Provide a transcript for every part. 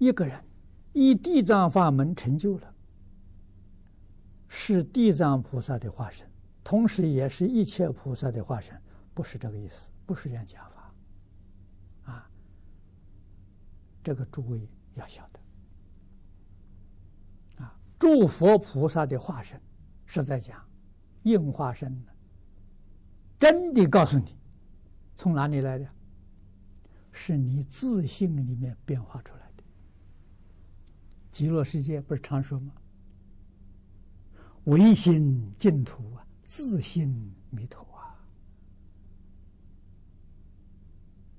一个人以地藏法门成就了，是地藏菩萨的化身，同时也是一切菩萨的化身，不是这个意思，不是这样讲法，啊，这个诸位要晓得，啊，诸佛菩萨的化身是在讲应化身的，真的告诉你，从哪里来的？是你自性里面变化出来。极乐世界不是常说吗？唯心净土啊，自性弥陀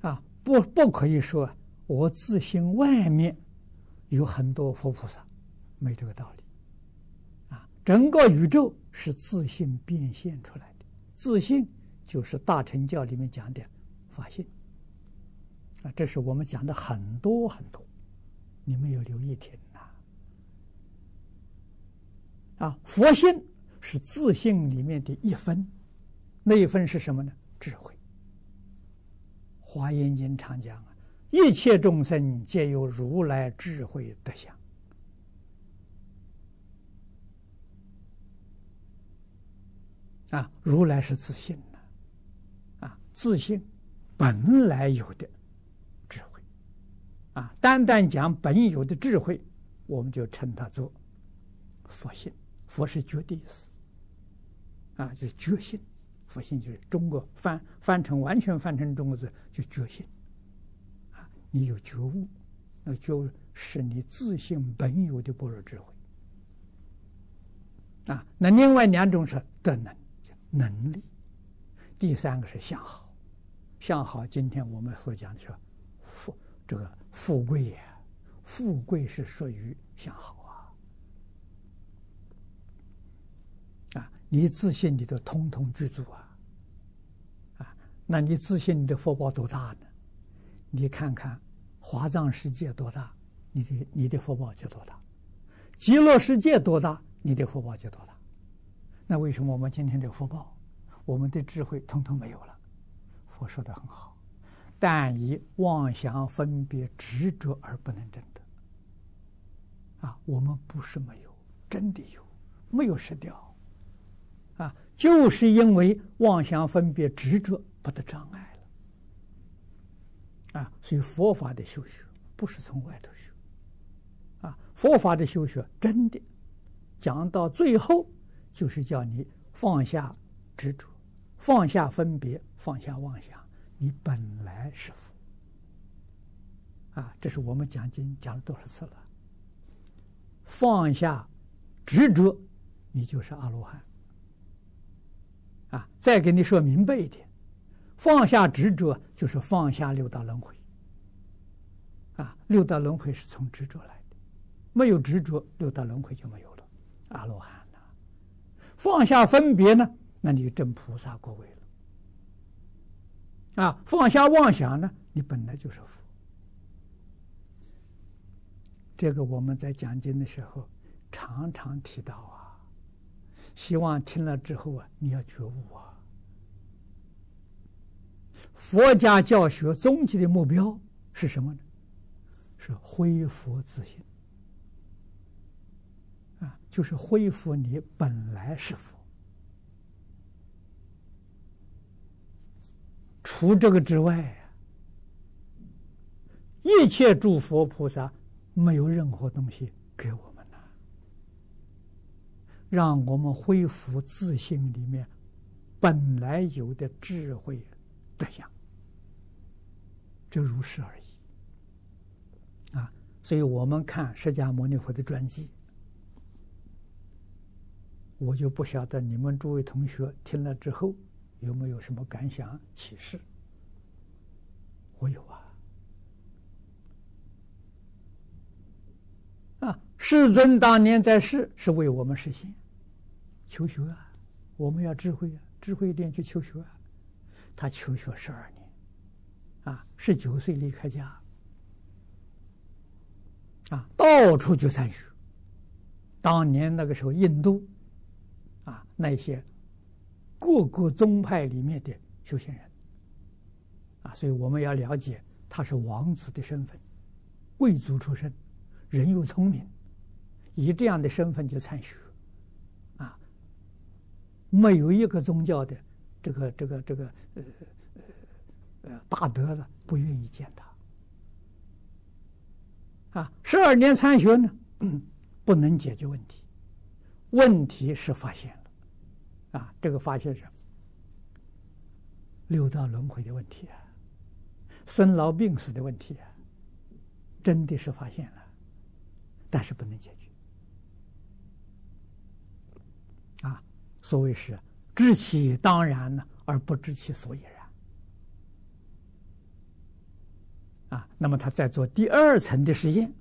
啊！啊，不不可以说我自性外面有很多佛菩萨，没这个道理。啊，整个宇宙是自性变现出来的，自性就是大乘教里面讲的法性。啊，这是我们讲的很多很多，你们有留意听？啊，佛性是自性里面的一分，那一分是什么呢？智慧。华严经常讲啊，一切众生皆有如来智慧德相。啊，如来是自性呐，啊，自性本来有的智慧。啊，单单讲本有的智慧，我们就称它做佛性。佛是觉的意思，啊，就是觉性。佛性就是中国翻翻成完全翻成中国字，就觉性。啊，你有觉悟，那就是你自性本有的般若智慧。啊，那另外两种是德能，能力。第三个是相好，相好。今天我们所讲的是富这个。富贵呀，富贵是属于相好啊！啊，你自信你都通通具足啊！啊，那你自信你的福报多大呢？你看看华藏世界多大，你的你的福报就多大；极乐世界多大，你的福报就多大。那为什么我们今天的福报，我们的智慧通通没有了？佛说的很好。但以妄想分别执着而不能证得。啊，我们不是没有，真的有，没有失掉。啊，就是因为妄想分别执着不得障碍了。啊，所以佛法的修学不是从外头学。啊，佛法的修学真的讲到最后，就是叫你放下执着，放下分别，放下妄想。你本来是佛，啊，这是我们讲经讲了多少次了？放下执着，你就是阿罗汉。啊，再给你说明白一点，放下执着就是放下六道轮回。啊，六道轮回是从执着来的，没有执着，六道轮回就没有了，阿罗汉了。放下分别呢，那你就证菩萨果位了。啊，放下妄想呢？你本来就是佛。这个我们在讲经的时候常常提到啊，希望听了之后啊，你要觉悟啊。佛家教学终极的目标是什么呢？是恢复自信。啊，就是恢复你本来是佛。除这个之外，一切诸佛菩萨没有任何东西给我，让我们恢复自信里面本来有的智慧德相，就如是而已。啊，所以我们看释迦牟尼佛的传记，我就不晓得你们诸位同学听了之后有没有什么感想启示。我有啊，啊，世尊当年在世是为我们实现求学啊，我们要智慧啊，智慧一点去求学啊。他求学十二年，啊，十九岁离开家，啊，到处去参学。当年那个时候，印度，啊，那些各个宗派里面的修行人。啊，所以我们要了解他是王子的身份，贵族出身，人又聪明，以这样的身份去参学，没有一个宗教的这个这个这个呃呃呃大德的不愿意见他，啊，十二年参学呢，不能解决问题，问题是发现了，啊，这个发现是六道轮回的问题啊，生老病死的问题啊，真的是发现了。但是不能解决，啊，所谓是知其当然呢，而不知其所以然，啊，那么他在做第二层的实验，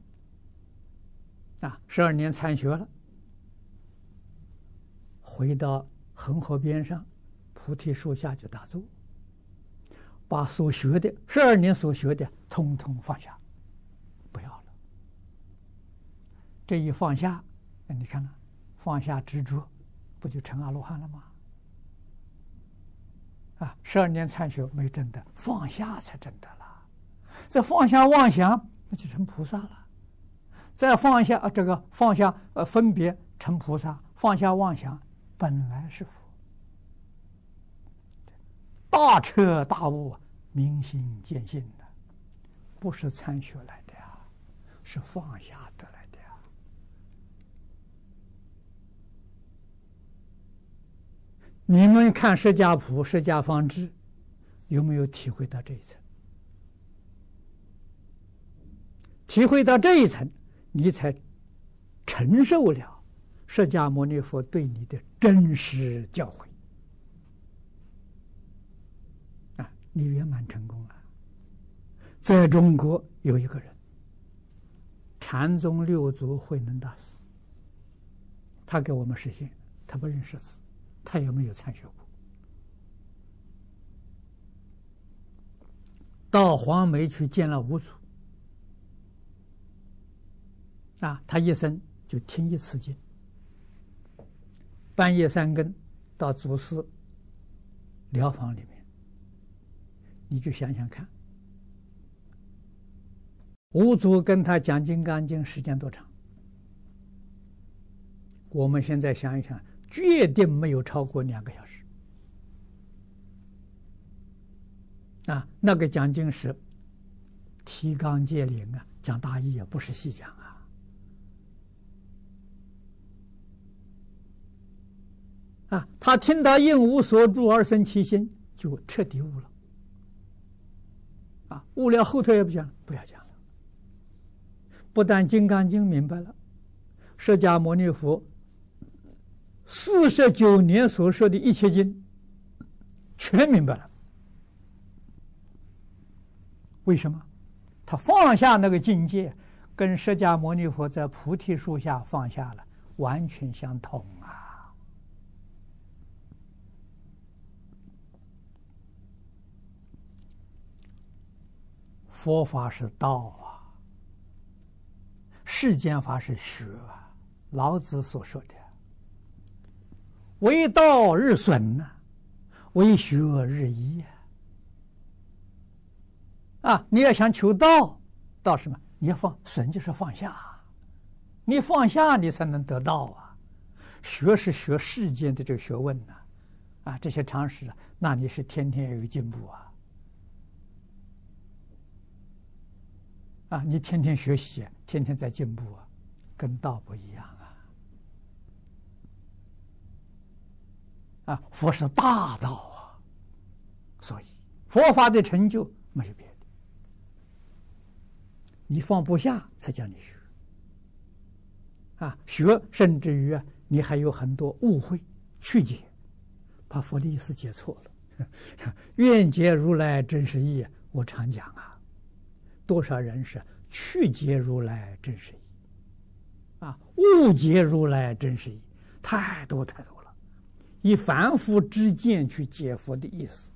啊，十二年参学了，回到恒河边上，菩提树下就打坐，把所学的十二年所学的通通放下。不要了这一放下，你看看？放下执着，不就成阿罗汉了吗？啊，十二年参学没证的，放下才证得了。这放下妄想，那就成菩萨了。再放下啊，这个放下呃分别成菩萨，放下妄想，本来是佛。大彻大悟，明心见性的，不是参学来的呀，是放下得来。你们看《释迦谱》《释迦方志》，有没有体会到这一层？体会到这一层，你才承受了释迦牟尼佛对你的真实教诲。啊，你圆满成功了。在中国有一个人，禅宗六祖慧能大师，他给我们示现，他不认识字。他有没有参学过？到黄梅去见了五祖，啊，他一生就听一次经，半夜三更到祖师寮房里面，你就想想看，五祖跟他讲《金刚经》时间多长？我们现在想一想。决定没有超过两个小时啊！那个讲经是提纲挈领啊，讲大意也不是细讲啊。啊，他听到应无所住而生其心，就彻底悟了。啊，悟了后头也不讲，不要讲了。不但《金刚经》明白了，释迦牟尼佛。四十九年所说的一切经，全明白了。为什么？他放下那个境界，跟释迦牟尼佛在菩提树下放下了，完全相同啊！佛法是道啊，世间法是学啊，老子所说的。为道日损呐，为学日益啊！啊你要想求道，道什么？你要放损，就是放下。你放下，你才能得道啊！学是学世间的这个学问呐，啊，这些常识啊，那你是天天要有进步啊！啊，你天天学习，天天在进步啊，跟道不一样。啊，佛是大道啊，所以佛法的成就没有别的，你放不下才叫你学。啊，学甚至于啊，你还有很多误会曲解，把佛的意思解错了。愿解如来真实意，我常讲啊，多少人是曲解如来真实意，啊，误解如来真实意，太多太多。以凡夫之见去解佛的意思，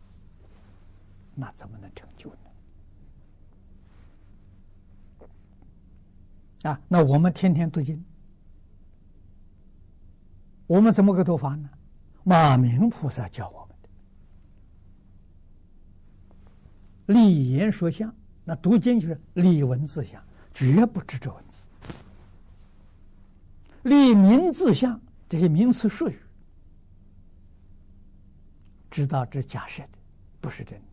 那怎么能成就呢？啊，那我们天天读经，我们怎么个读法呢？马明菩萨教我们的，立言说相，那读经就是立文字相，绝不执着文字。立名字相这些名词术语，知道这假设的，不是真的。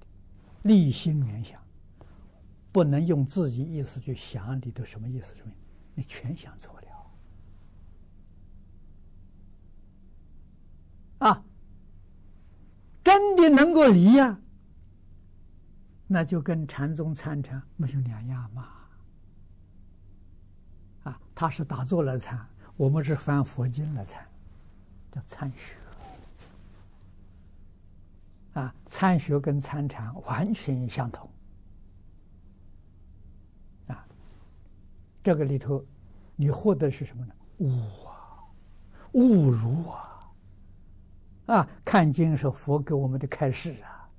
立心缘想，不能用自己意思去想你都什么意思，什么你全想错了。啊，真的能够离呀、那就跟禅宗参禅没有两样嘛。啊，他是打坐来参，我们是翻佛经来参，叫参学。啊，参学跟参禅完全相同。啊，这个里头，你获得是什么呢？悟啊，悟如啊。啊，看经是佛给我们的开示啊，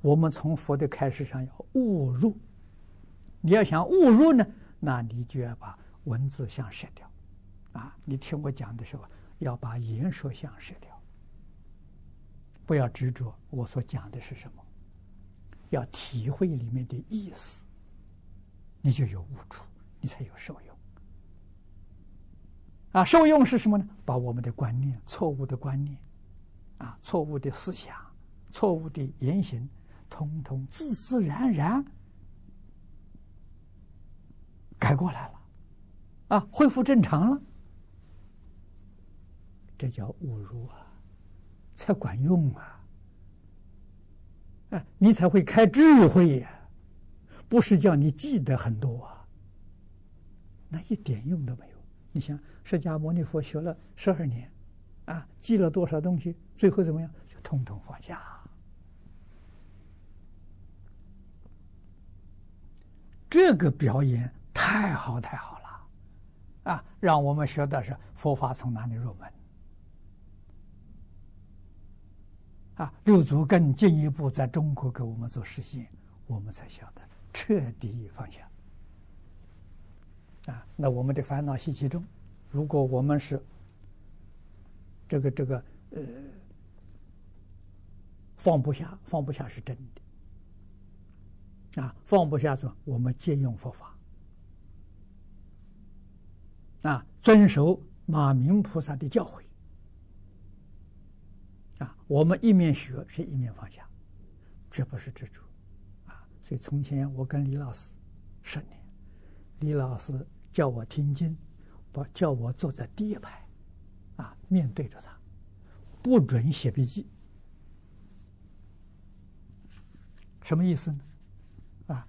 我们从佛的开示上要悟入。你要想悟入呢，那你就要把文字相舍掉，啊，你听我讲的时候要把言说相舍掉，不要执着我所讲的是什么，要体会里面的意思，你就有悟处，你才有受用。啊，受用是什么呢？把我们的观念，错误的观念。啊，错误的思想，错误的言行，通通自自然然改过来了，啊，恢复正常了，这叫悟入啊，才管用啊，啊，你才会开智慧呀，不是叫你记得很多啊，那一点用都没有。你想，释迦牟尼佛学了十二年。啊，记了多少东西，最后怎么样？就通通放下。这个表演太好太好了，啊，让我们学的是佛法从哪里入门。啊，六祖更进一步在中国给我们做实现，我们才晓得彻底放下。啊，那我们的烦恼习气中，如果我们是。这个这个呃，放不下，放不下是真的，啊，放不下说我们借用佛法，啊，遵守马明菩萨的教诲，啊，我们一面学是一面放下，这不是执着，啊，所以从前我跟李老师十年，李老师叫我听经，不叫我坐在第一排。啊，面对着他，不准写笔记，什么意思呢？啊，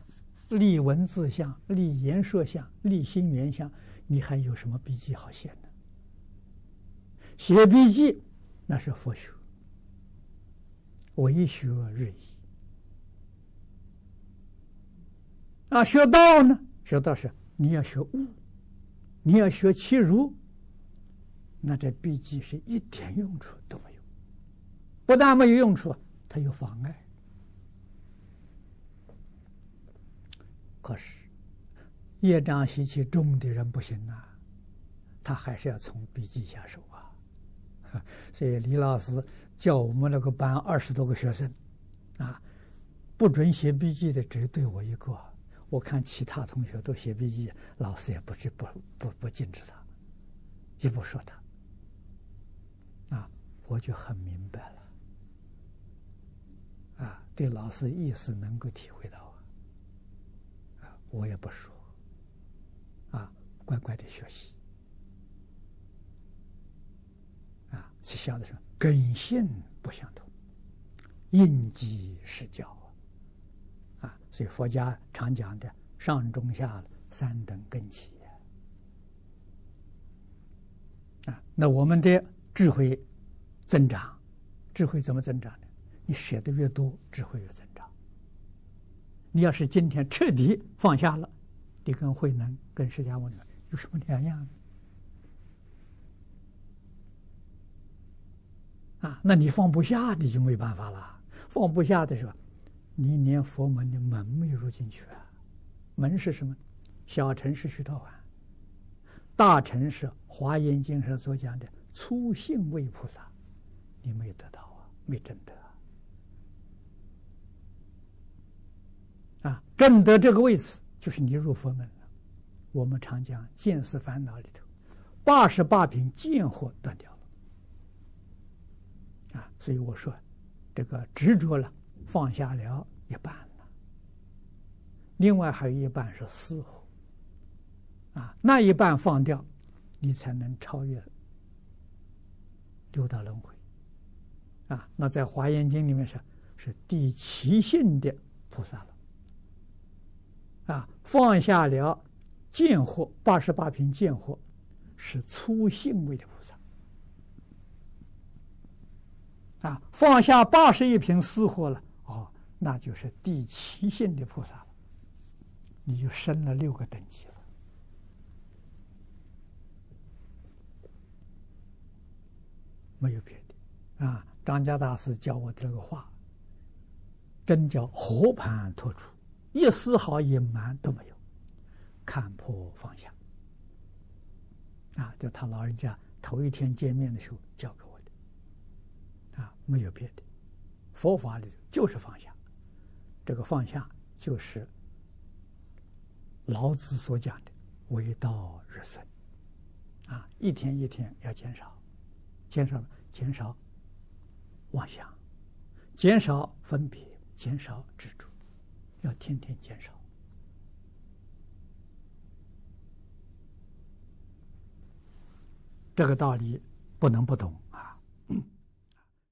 立文字相，立言说相，立心缘相，你还有什么笔记好写呢？写笔记那是佛学，为学日益。啊，学道呢？学道是你要学悟，你要学其如。那这笔记是一点用处都没有，不但没有用处，它有妨碍。可是业障习气重的人不行啊，他还是要从笔记下手啊。所以李老师教我们那个班二十多个学生，啊，不准写笔记的只对我一个。我看其他同学都写笔记，老师也不去不不不禁止他，也不说他。啊我就很明白了，啊，对老师意思能够体会到，啊，我也不说，啊，乖乖的学习，啊，是晓得什么？根性不相同，应机施教，啊，所以佛家常讲的上中下三等根器，啊，那我们的智慧。增长，智慧怎么增长呢？你舍得越多，智慧越增长。你要是今天彻底放下了，你跟慧能、跟释迦牟尼有什么两样呢？啊，那你放不下，你就没办法了。放不下的时候，你连佛门的门没有入进去啊。门是什么？小乘是须陀洹，大乘是华严经上所讲的初信位菩萨。你没得到啊，没证得啊！啊证得这个位置，就是你入佛门了。我们常讲见思烦恼里头，八十八品见惑断掉。啊，所以我说，这个执着了，放下了一半了，另外还有一半是死惑。啊，那一半放掉，你才能超越六道轮回。啊，那在《华严经》里面是，是第七性的菩萨了。啊，放下了见惑，八十八品见惑，是初性位的菩萨。啊，放下八十一品思惑了，哦，那就是第七性的菩萨了，你就升了六个等级了。没有别的，啊，张家大师教我的这个话，真叫和盘托出，一丝毫隐瞒都没有，看破放下。啊，就他老人家头一天见面的时候教给我，没有别的，佛法里就是放下，这个放下就是老子所讲的“为道日损”，啊，一天一天要减少。减少减少妄想，减少分别，减少执着，要天天减少。这个道理不能不懂。